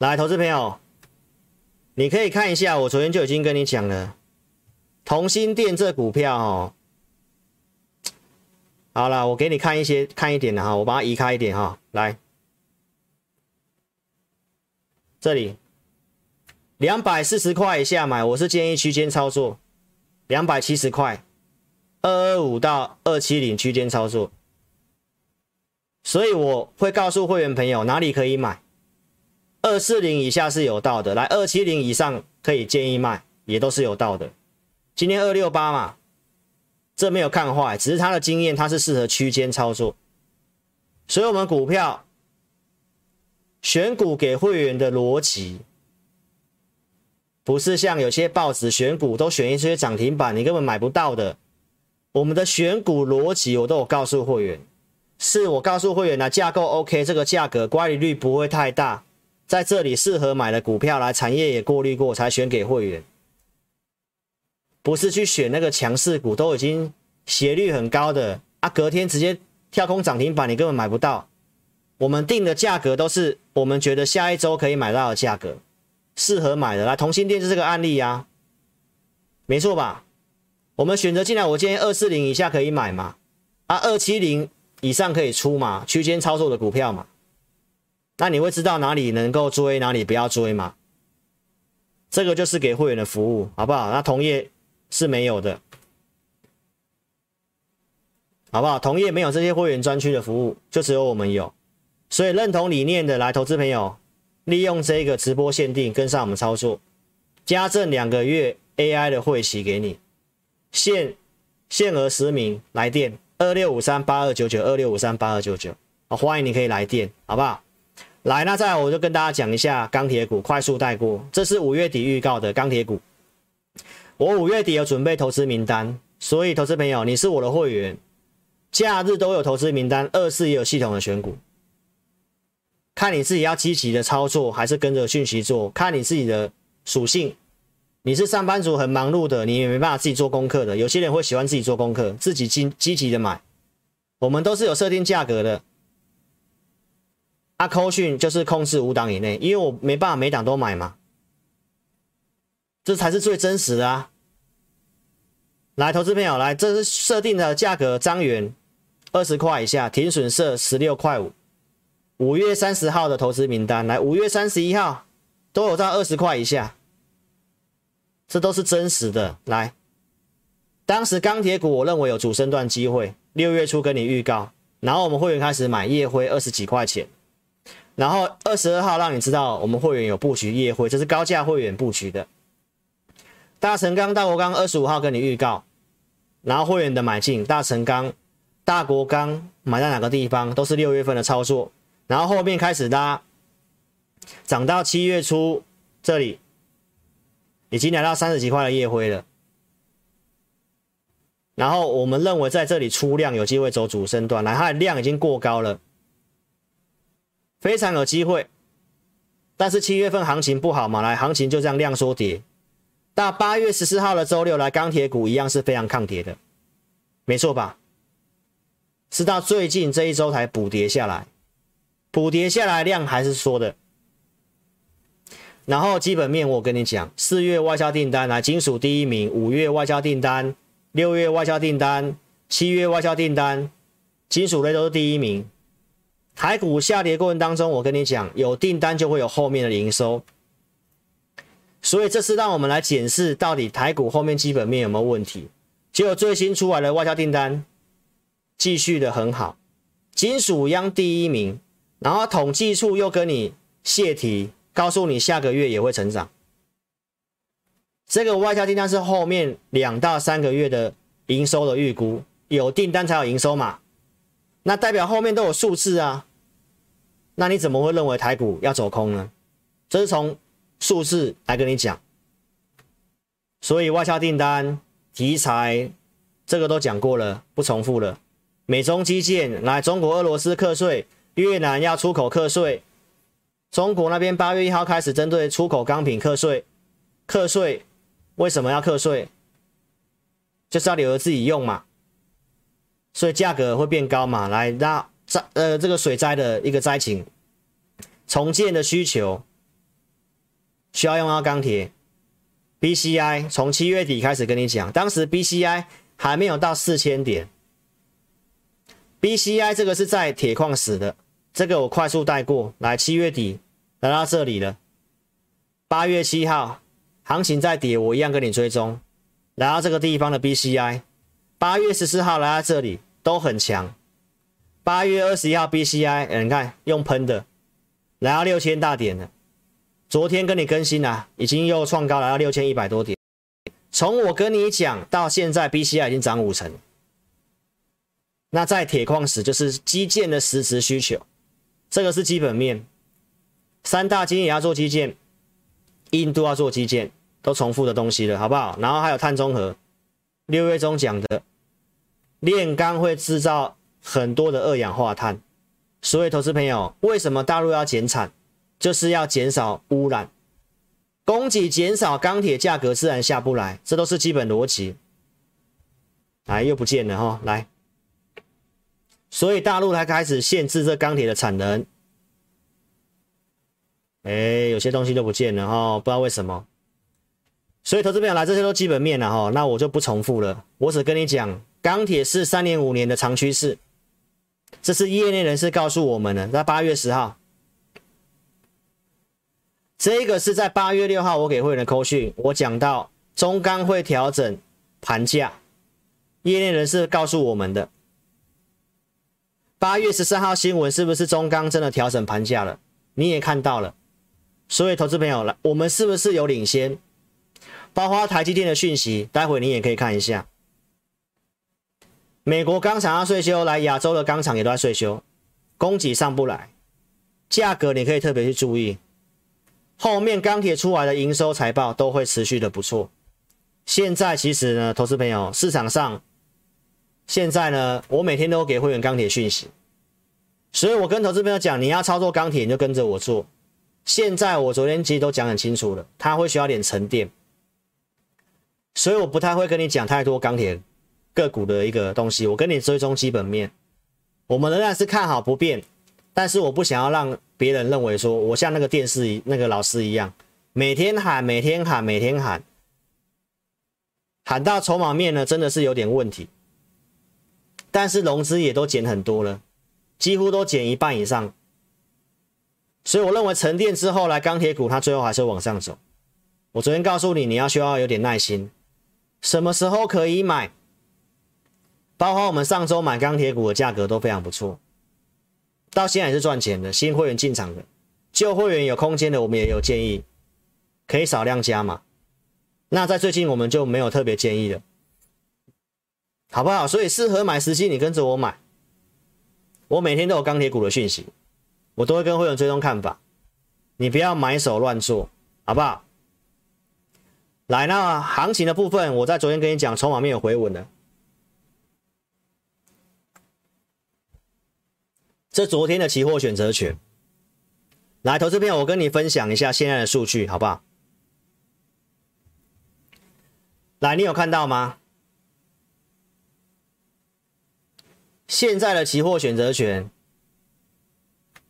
来，投资朋友，你可以看一下，我昨天就已经跟你讲了，同心电这股票哦。好了，我给你看一些，看一点的哈，我把它移开一点哈。来，这里两百四十块以下买，我是建议区间操作，两百七十块，二二五到二七零区间操作。所以我会告诉会员朋友哪里可以买。二四零以下是有道的，来二七零以上可以建议卖，也都是有道的。今天二六八嘛，这没有看坏，只是他的经验，他是适合区间操作。所以，我们股票选股给会员的逻辑，不是像有些报纸选股都选一些涨停板，你根本买不到的。我们的选股逻辑，我都有告诉会员，是我告诉会员的架构 OK，这个价格乖离率不会太大。在这里适合买的股票来，产业也过滤过才选给会员，不是去选那个强势股，都已经斜率很高的啊，隔天直接跳空涨停板，你根本买不到。我们定的价格都是我们觉得下一周可以买到的价格，适合买的。来，同心电是这个案例呀，没错吧？我们选择进来，我建议二四零以下可以买嘛，啊，二七零以上可以出嘛，区间操作的股票嘛。那你会知道哪里能够追，哪里不要追吗？这个就是给会员的服务，好不好？那同业是没有的，好不好？同业没有这些会员专区的服务，就只有我们有。所以认同理念的来投资朋友，利用这个直播限定跟上我们操作，加赠两个月 AI 的会期给你，限限额十名来电二六五三八二九九二六五三八二九九，好，欢迎你可以来电，好不好？来，那再来我就跟大家讲一下钢铁股，快速带过。这是五月底预告的钢铁股，我五月底有准备投资名单，所以投资朋友，你是我的会员，假日都有投资名单，二四也有系统的选股，看你自己要积极的操作，还是跟着讯息做，看你自己的属性。你是上班族很忙碌的，你也没办法自己做功课的，有些人会喜欢自己做功课，自己积积极的买，我们都是有设定价格的。阿扣讯就是控制五档以内，因为我没办法每档都买嘛，这才是最真实的啊！来，投资朋友，来，这是设定的价格，张元二十块以下，停损设十六块五，五月三十号的投资名单，来，五月三十一号都有到二十块以下，这都是真实的。来，当时钢铁股我认为有主升段机会，六月初跟你预告，然后我们会员开始买夜辉二十几块钱。然后二十二号让你知道我们会员有布局夜辉，这是高价会员布局的。大成钢、大国钢二十五号跟你预告，然后会员的买进，大成钢、大国钢买在哪个地方都是六月份的操作，然后后面开始拉，涨到七月初这里，已经来到三十几块的夜辉了。然后我们认为在这里出量有机会走主升段，来，它的量已经过高了。非常有机会，但是七月份行情不好嘛，来，行情就这样量缩跌。到八月十四号的周六来，钢铁股一样是非常抗跌的，没错吧？是到最近这一周才补跌下来，补跌下来量还是缩的。然后基本面我跟你讲，四月外销订单来，金属第一名，五月外销订单，六月外销订单，七月外销订单，金属类都是第一名。台股下跌过程当中，我跟你讲，有订单就会有后面的营收，所以这是让我们来检视到底台股后面基本面有没有问题。结果最新出来的外销订单继续的很好，金属央第一名，然后统计处又跟你泄题，告诉你下个月也会成长。这个外销订单是后面两到三个月的营收的预估，有订单才有营收嘛，那代表后面都有数字啊。那你怎么会认为台股要走空呢？这是从数字来跟你讲，所以外销订单题材这个都讲过了，不重复了。美中基建来，中国俄罗斯课税，越南要出口课税，中国那边八月一号开始针对出口钢品课税，课税为什么要课税？就是要留着自己用嘛，所以价格会变高嘛。来，那。灾呃，这个水灾的一个灾情，重建的需求需要用到钢铁。BCI 从七月底开始跟你讲，当时 BCI 还没有到四千点。BCI 这个是在铁矿石的，这个我快速带过来。七月底来到这里了，八月七号行情在跌，我一样跟你追踪，来到这个地方的 BCI，八月十四号来到这里都很强。八月二十一号 BCI，你看用喷的，来到六千大点了。昨天跟你更新了，已经又创高来到六千一百多点。从我跟你讲到现在，BCI 已经涨五成。那在铁矿石就是基建的实质需求，这个是基本面。三大金也要做基建，印度要做基建，都重复的东西了，好不好？然后还有碳中和，六月中讲的炼钢会制造。很多的二氧化碳，所以投资朋友，为什么大陆要减产？就是要减少污染，供给减少，钢铁价格自然下不来，这都是基本逻辑。来，又不见了哈，来，所以大陆才开始限制这钢铁的产能。哎，有些东西都不见了哈，不知道为什么。所以投资朋友来，这些都基本面了哈，那我就不重复了，我只跟你讲，钢铁是三年五年的长趋势。这是业内人士告诉我们的，在八月十号，这个是在八月六号我给会员的扣讯，我讲到中钢会调整盘价，业内人士告诉我们的。八月十三号新闻是不是中钢真的调整盘价了？你也看到了，所以投资朋友来，我们是不是有领先？包括台积电的讯息，待会你也可以看一下。美国钢厂要税休，来亚洲的钢厂也都在税休，供给上不来，价格你可以特别去注意。后面钢铁出来的营收财报都会持续的不错。现在其实呢，投资朋友市场上现在呢，我每天都给会员钢铁讯息，所以我跟投资朋友讲，你要操作钢铁，你就跟着我做。现在我昨天其实都讲很清楚了，它会需要点沉淀，所以我不太会跟你讲太多钢铁。个股的一个东西，我跟你追踪基本面，我们仍然是看好不变，但是我不想要让别人认为说我像那个电视那个老师一样，每天喊，每天喊，每天喊，喊到筹码面呢，真的是有点问题。但是融资也都减很多了，几乎都减一半以上。所以我认为沉淀之后来钢铁股，它最后还是往上走。我昨天告诉你，你要需要有点耐心，什么时候可以买？包括我们上周买钢铁股的价格都非常不错，到现在也是赚钱的。新会员进场的，旧会员有空间的，我们也有建议，可以少量加码。那在最近我们就没有特别建议了，好不好？所以适合买时机，你跟着我买。我每天都有钢铁股的讯息，我都会跟会员追踪看法，你不要买手乱做，好不好？来，那行情的部分，我在昨天跟你讲，筹码面有回稳的。这昨天的期货选择权，来，投资朋友，我跟你分享一下现在的数据，好不好？来，你有看到吗？现在的期货选择权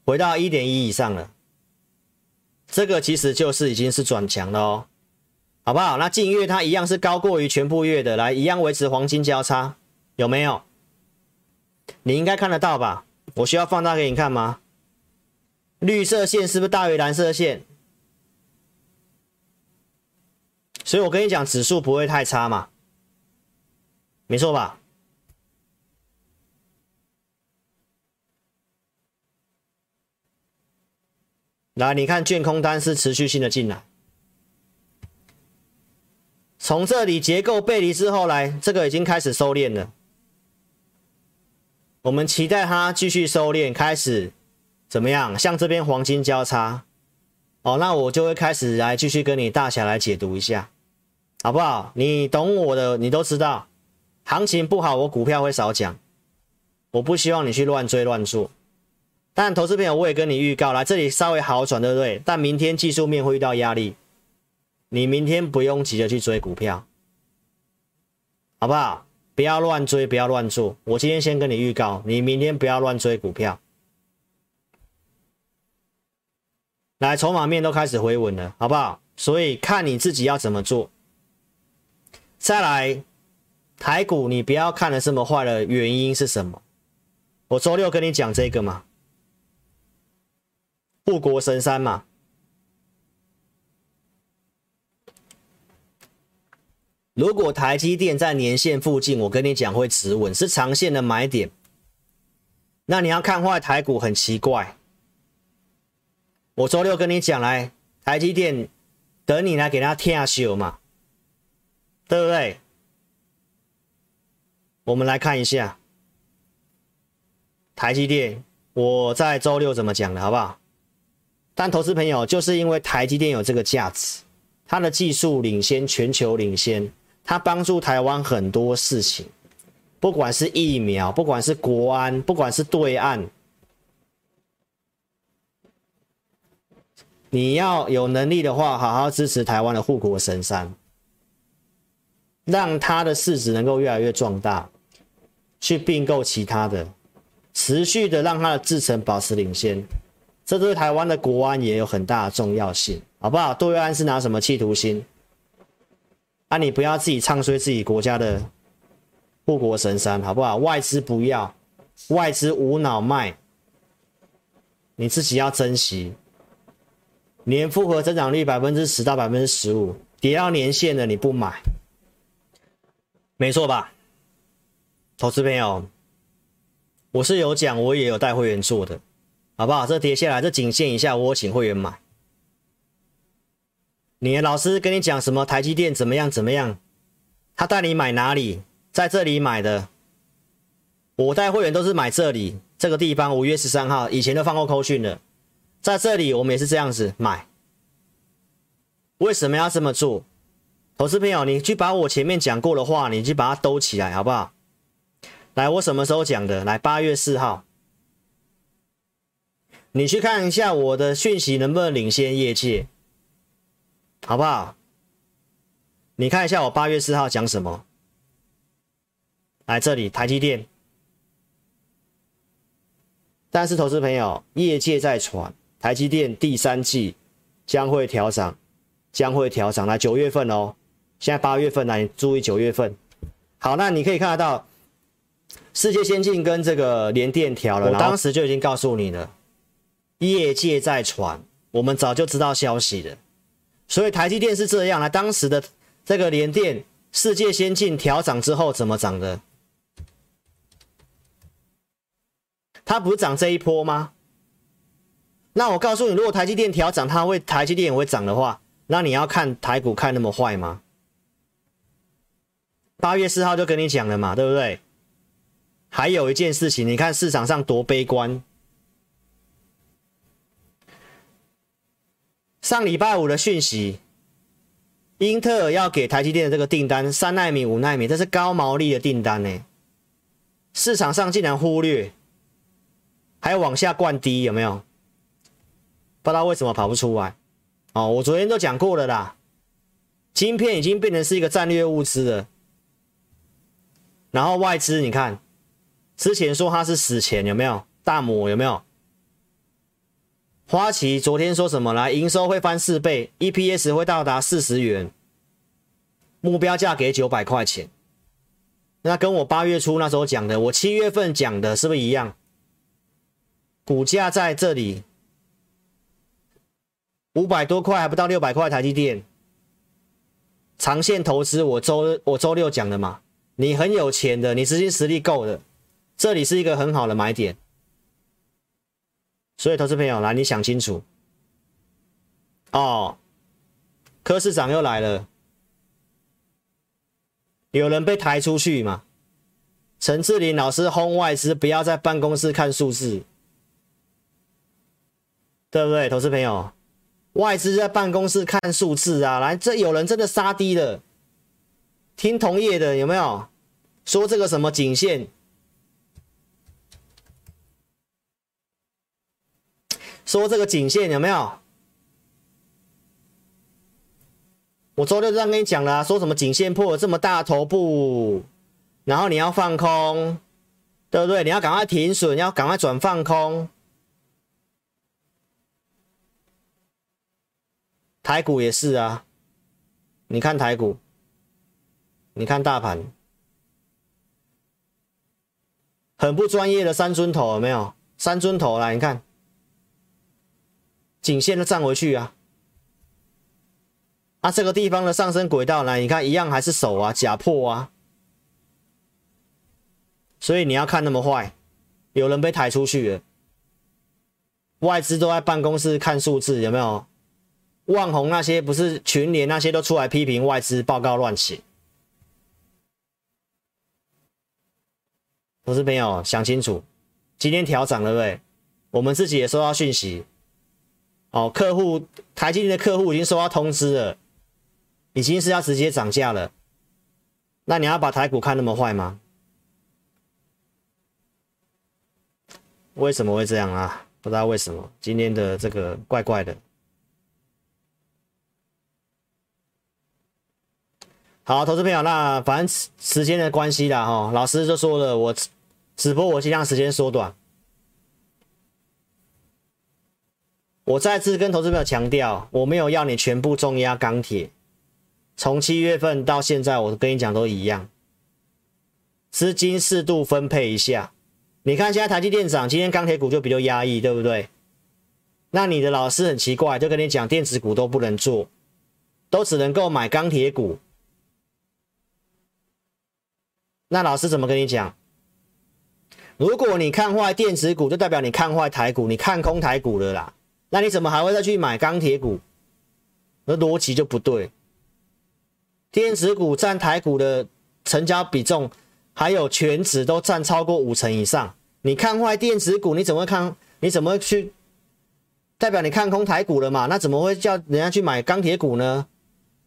回到一点一以上了，这个其实就是已经是转强了哦。好不好？那近月它一样是高过于全部月的，来一样维持黄金交叉，有没有？你应该看得到吧？我需要放大给你看吗？绿色线是不是大于蓝色线？所以我跟你讲，指数不会太差嘛，没错吧？来，你看，券空单是持续性的进来。从这里结构背离之后来，这个已经开始收敛了。我们期待它继续收敛，开始怎么样？像这边黄金交叉，哦，那我就会开始来继续跟你大侠来解读一下，好不好？你懂我的，你都知道，行情不好，我股票会少讲，我不希望你去乱追乱做。但投资朋友，我也跟你预告，来这里稍微好转，对不对？但明天技术面会遇到压力。你明天不用急着去追股票，好不好？不要乱追，不要乱做。我今天先跟你预告，你明天不要乱追股票。来，筹码面都开始回稳了，好不好？所以看你自己要怎么做。再来，台股你不要看的这么坏的原因是什么？我周六跟你讲这个嘛，护国神山嘛。如果台积电在年线附近，我跟你讲会止稳，是长线的买点。那你要看坏台股很奇怪。我周六跟你讲来，台积电等你来给他听秀嘛，对不对？我们来看一下台积电，我在周六怎么讲的，好不好？但投资朋友就是因为台积电有这个价值，它的技术领先，全球领先。它帮助台湾很多事情，不管是疫苗，不管是国安，不管是对岸，你要有能力的话，好好支持台湾的护国神山，让它的市值能够越来越壮大，去并购其他的，持续的让它的制程保持领先，这对台湾的国安也有很大的重要性，好不好？对岸是拿什么企图心？啊，你不要自己唱衰自己国家的护国神山，好不好？外资不要，外资无脑卖，你自己要珍惜。年复合增长率百分之十到百分之十五，跌到年限的你不买，没错吧？投资朋友，我是有讲，我也有带会员做的，好不好？这跌下来，这仅限以下，我请会员买。你的老师跟你讲什么？台积电怎么样？怎么样？他带你买哪里？在这里买的。我带会员都是买这里这个地方。五月十三号以前都放过扣讯了，在这里我们也是这样子买。为什么要这么做？投资朋友，你去把我前面讲过的话，你去把它兜起来，好不好？来，我什么时候讲的？来，八月四号，你去看一下我的讯息能不能领先业界。好不好？你看一下我八月四号讲什么？来这里，台积电。但是投资朋友，业界在传，台积电第三季将会调涨，将会调涨。来九月份哦，现在八月份来，你注意九月份。好，那你可以看得到，世界先进跟这个联电调了，我当时就已经告诉你了，业界在传，我们早就知道消息了。所以台积电是这样，来当时的这个联电、世界先进调涨之后怎么涨的？它不是涨这一波吗？那我告诉你，如果台积电调涨，它会台积电也会涨的话，那你要看台股看那么坏吗？八月四号就跟你讲了嘛，对不对？还有一件事情，你看市场上多悲观。上礼拜五的讯息，英特尔要给台积电的这个订单，三奈米、五奈米，这是高毛利的订单呢。市场上竟然忽略。还往下灌低，有没有？不知道为什么跑不出来。哦，我昨天都讲过了啦。晶片已经变成是一个战略物资了。然后外资，你看，之前说它是死钱，有没有？大摩有没有？花旗昨天说什么来？营收会翻四倍，EPS 会到达四十元，目标价给九百块钱。那跟我八月初那时候讲的，我七月份讲的是不是一样？股价在这里五百多块，还不到六百块。台积电长线投资，我周我周六讲的嘛。你很有钱的，你资金实力够的，这里是一个很好的买点。所以，投资朋友来，你想清楚哦。柯市长又来了，有人被抬出去嘛？陈志林老师轰外资，不要在办公室看数字。对不对，投资朋友？外资在办公室看数字啊，来，这有人真的杀低了。听同业的有没有说这个什么颈线？说这个颈线有没有？我周六这样跟你讲了，说什么颈线破了这么大头部，然后你要放空，对不对？你要赶快停损，你要赶快转放空。台股也是啊，你看台股，你看大盘，很不专业的三尊头有没有？三尊头来，你看，颈线都站回去啊，啊，这个地方的上升轨道呢，你看一样还是手啊，假破啊，所以你要看那么坏，有人被抬出去了，外资都在办公室看数字，有没有？旺宏那些不是群联那些都出来批评外资报告乱写，投资朋友想清楚，今天调涨了对？我们自己也收到讯息，哦，客户台积电的客户已经收到通知了，已经是要直接涨价了。那你要把台股看那么坏吗？为什么会这样啊？不知道为什么今天的这个怪怪的。好，投资朋友，那反正时间的关系啦，哈，老师就说了，我直播我尽量时间缩短。我再次跟投资朋友强调，我没有要你全部重压钢铁，从七月份到现在，我跟你讲都一样，资金适度分配一下。你看现在台积电涨，今天钢铁股就比较压抑，对不对？那你的老师很奇怪，就跟你讲电子股都不能做，都只能够买钢铁股。那老师怎么跟你讲？如果你看坏电子股，就代表你看坏台股，你看空台股了啦。那你怎么还会再去买钢铁股？那逻辑就不对。电子股占台股的成交比重，还有全值都占超过五成以上。你看坏电子股，你怎么看？你怎么去？代表你看空台股了嘛？那怎么会叫人家去买钢铁股呢？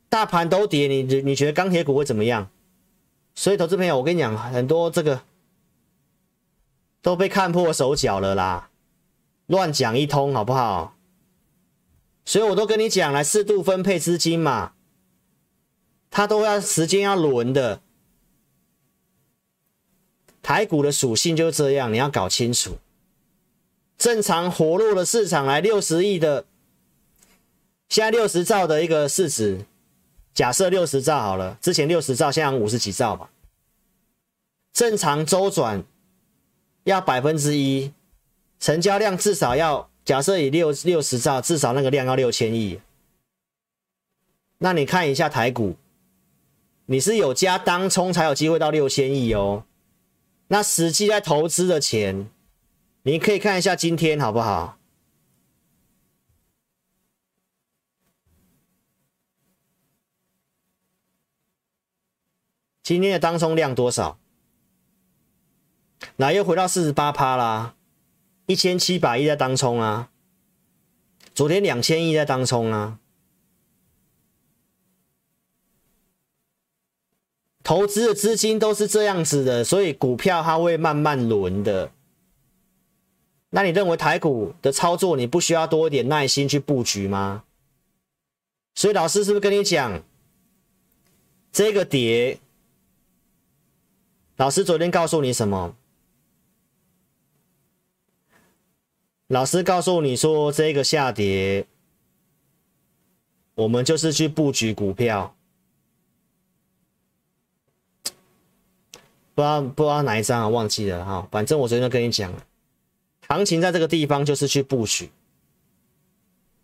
大盘都跌，你你觉得钢铁股会怎么样？所以，投资朋友，我跟你讲，很多这个都被看破手脚了啦，乱讲一通，好不好？所以我都跟你讲，来适度分配资金嘛，它都要时间要轮的。台股的属性就这样，你要搞清楚，正常活络的市场来六十亿的，现在六十兆的一个市值，假设六十兆好了，之前六十兆，现在五十几兆吧。正常周转要百分之一，成交量至少要假设以六六十兆，至少那个量要六千亿。那你看一下台股，你是有加当冲才有机会到六千亿哦。那实际在投资的钱，你可以看一下今天好不好？今天的当冲量多少？那又回到四十八趴啦，一千七百亿在当冲啊，昨天两千亿在当冲啊。投资的资金都是这样子的，所以股票它会慢慢轮的。那你认为台股的操作你不需要多一点耐心去布局吗？所以老师是不是跟你讲，这个跌，老师昨天告诉你什么？老师告诉你说，这个下跌，我们就是去布局股票。不知道不知道哪一张啊，忘记了哈。反正我昨天都跟你讲了，行情在这个地方就是去布局，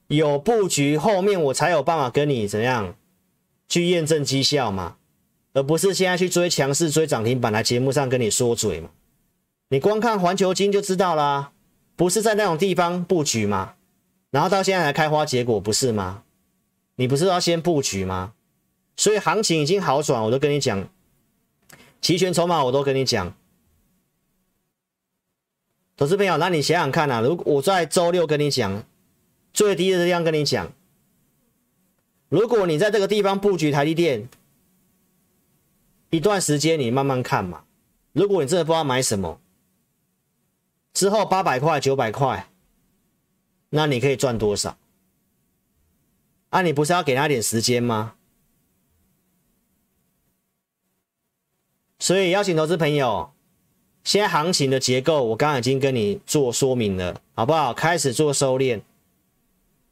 有布局后面我才有办法跟你怎样去验证绩效嘛，而不是现在去追强势、追涨停板来节目上跟你说嘴嘛。你光看环球金就知道啦，不是在那种地方布局吗？然后到现在才开花结果，不是吗？你不是要先布局吗？所以行情已经好转，我都跟你讲。期权筹码我都跟你讲，投资朋友，那你想想看啊，如果我在周六跟你讲最低的这样跟你讲，如果你在这个地方布局台积电一段时间，你慢慢看嘛。如果你真的不知道买什么，之后八百块、九百块，那你可以赚多少？啊，你不是要给他点时间吗？所以邀请投资朋友，现在行情的结构，我刚刚已经跟你做说明了，好不好？开始做收敛，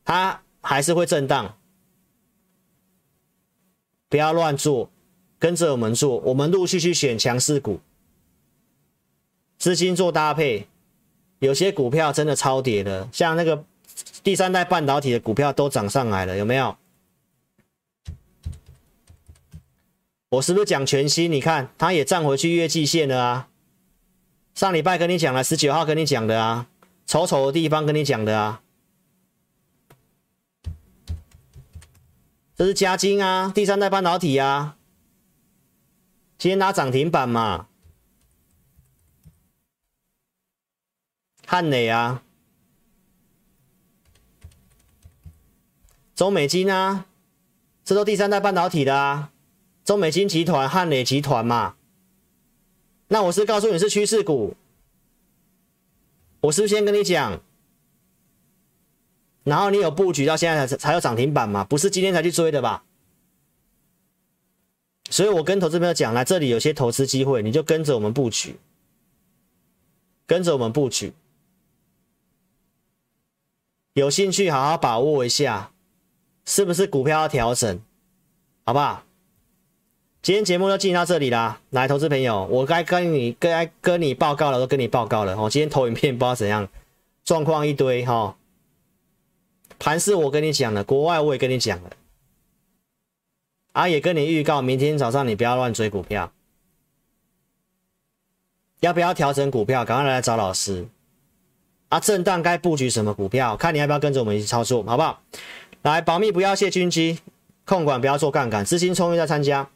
它还是会震荡，不要乱做，跟着我们做，我们陆续去选强势股，资金做搭配，有些股票真的超跌的，像那个第三代半导体的股票都涨上来了，有没有？我是不是讲全新？你看，它也站回去月季线了啊！上礼拜跟你讲了，十九号跟你讲的啊，丑丑的地方跟你讲的啊，这是嘉晶啊，第三代半导体啊，今天拿涨停板嘛，汉磊啊，中美金啊，这都第三代半导体的啊。中美金集团、汉磊集团嘛，那我是告诉你是趋势股，我是不是先跟你讲，然后你有布局到现在才才有涨停板嘛，不是今天才去追的吧？所以我跟投资朋友讲，来这里有些投资机会，你就跟着我们布局，跟着我们布局，有兴趣好好把握一下，是不是股票要调整，好不好？今天节目就进行到这里啦，来，投资朋友，我该跟你该跟你报告了，都跟你报告了哦。今天投影片不知道怎样，状况一堆哈。盘势我跟你讲了，国外我也跟你讲了，啊，也跟你预告，明天早上你不要乱追股票，要不要调整股票，赶快来找老师。啊，震荡该布局什么股票，看你要不要跟着我们一起操作，好不好？来，保密不要泄军机，控管不要做杠杆，资金充裕再参加。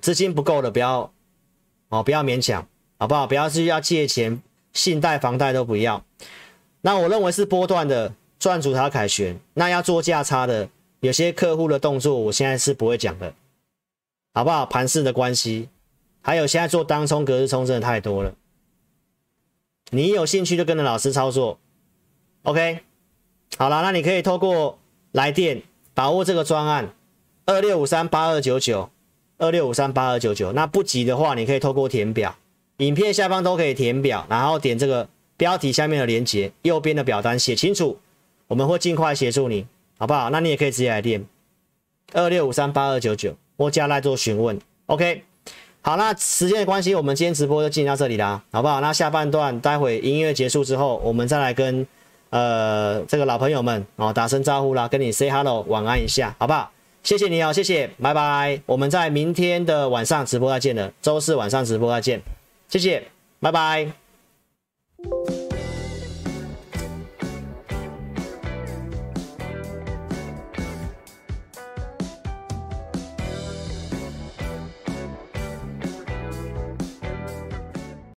资金不够的不要哦，不要勉强，好不好？不要是要借钱、信贷、房贷都不要。那我认为是波段的赚主塔凯旋，那要做价差的，有些客户的动作，我现在是不会讲的，好不好？盘势的关系，还有现在做当冲、隔日冲真的太多了。你有兴趣就跟着老师操作，OK？好了，那你可以透过来电把握这个专案，二六五三八二九九。二六五三八二九九，那不急的话，你可以透过填表，影片下方都可以填表，然后点这个标题下面的链接，右边的表单写清楚，我们会尽快协助你，好不好？那你也可以直接来电二六五三八二九九，或加来做询问。OK，好，那时间的关系，我们今天直播就进行到这里啦，好不好？那下半段待会音乐结束之后，我们再来跟呃这个老朋友们哦打声招呼啦，跟你 say hello 晚安一下，好不好？谢谢你哦，谢谢，拜拜，我们在明天的晚上直播再见了，周四晚上直播再见，谢谢，拜拜。